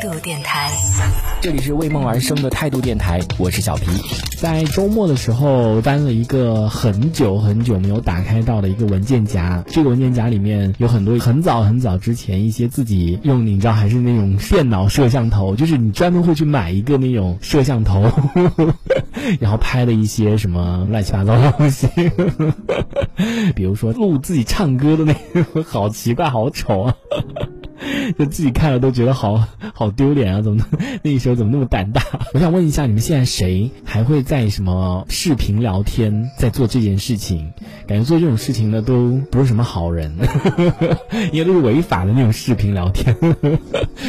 度电台，这里是为梦而生的态度电台，我是小皮。在周末的时候翻了一个很久很久没有打开到的一个文件夹，这个文件夹里面有很多很早很早之前一些自己用，你知道还是那种电脑摄像头，就是你专门会去买一个那种摄像头，然后拍的一些什么乱七八糟的东西，比如说录自己唱歌的那个，好奇怪，好丑啊。就自己看了都觉得好好丢脸啊！怎么 那时候怎么那么胆大？我想问一下，你们现在谁还会在什么视频聊天，在做这件事情？感觉做这种事情的，都不是什么好人，因为都是违法的那种视频聊天。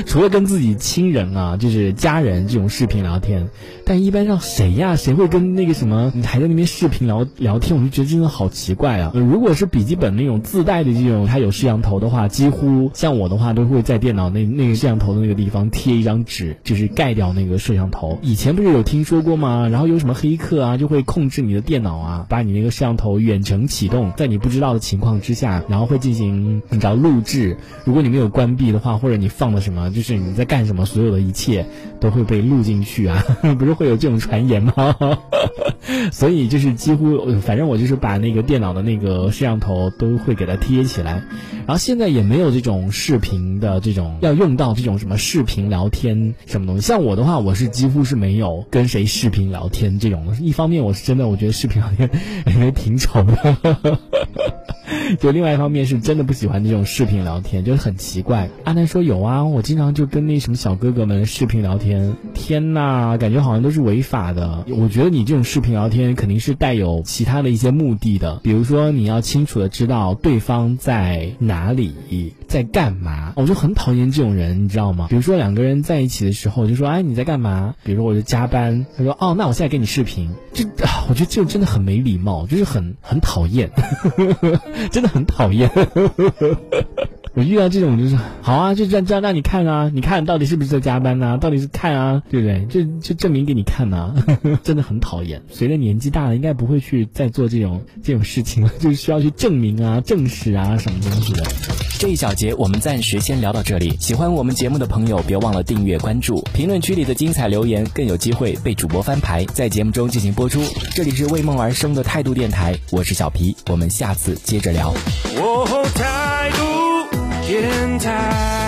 除了跟自己亲人啊，就是家人这种视频聊天，但一般让谁呀？谁会跟那个什么还在那边视频聊聊天？我就觉得真的好奇怪啊！如果是笔记本那种自带的这种，它有摄像头的话，几乎像我的话都会在。电脑那那个摄像头的那个地方贴一张纸，就是盖掉那个摄像头。以前不是有听说过吗？然后有什么黑客啊，就会控制你的电脑啊，把你那个摄像头远程启动，在你不知道的情况之下，然后会进行你知道录制。如果你没有关闭的话，或者你放了什么，就是你在干什么，所有的一切都会被录进去啊。不是会有这种传言吗？所以就是几乎，反正我就是把那个电脑的那个摄像头都会给它贴起来。然后现在也没有这种视频的这。种要用到这种什么视频聊天什么东西，像我的话，我是几乎是没有跟谁视频聊天这种。一方面，我是真的我觉得视频聊天因为挺丑的。就另外一方面是真的不喜欢这种视频聊天，就是很奇怪。阿南说有啊，我经常就跟那什么小哥哥们视频聊天。天呐，感觉好像都是违法的。我觉得你这种视频聊天肯定是带有其他的一些目的的，比如说你要清楚的知道对方在哪哪里，在干嘛。我就很讨厌这种人，你知道吗？比如说两个人在一起的时候，就说哎你在干嘛？比如说我就加班，他说哦那我现在给你视频。这我觉得这真的很没礼貌，就是很很讨厌。真的很讨厌，我遇到这种就是好啊，就这样这样让你看啊，你看到底是不是在加班呢？到底是看啊，对不对？就就证明给你看呐，真的很讨厌。随着年纪大了，应该不会去再做这种这种事情了，就是需要去证明啊、证实啊什么东西的。这一小节我们暂时先聊到这里。喜欢我们节目的朋友，别忘了订阅关注，评论区里的精彩留言更有机会被主播翻牌，在节目中进行播出。这里是为梦而生的态度电台，我是小皮，我们下次接着聊。态度电台。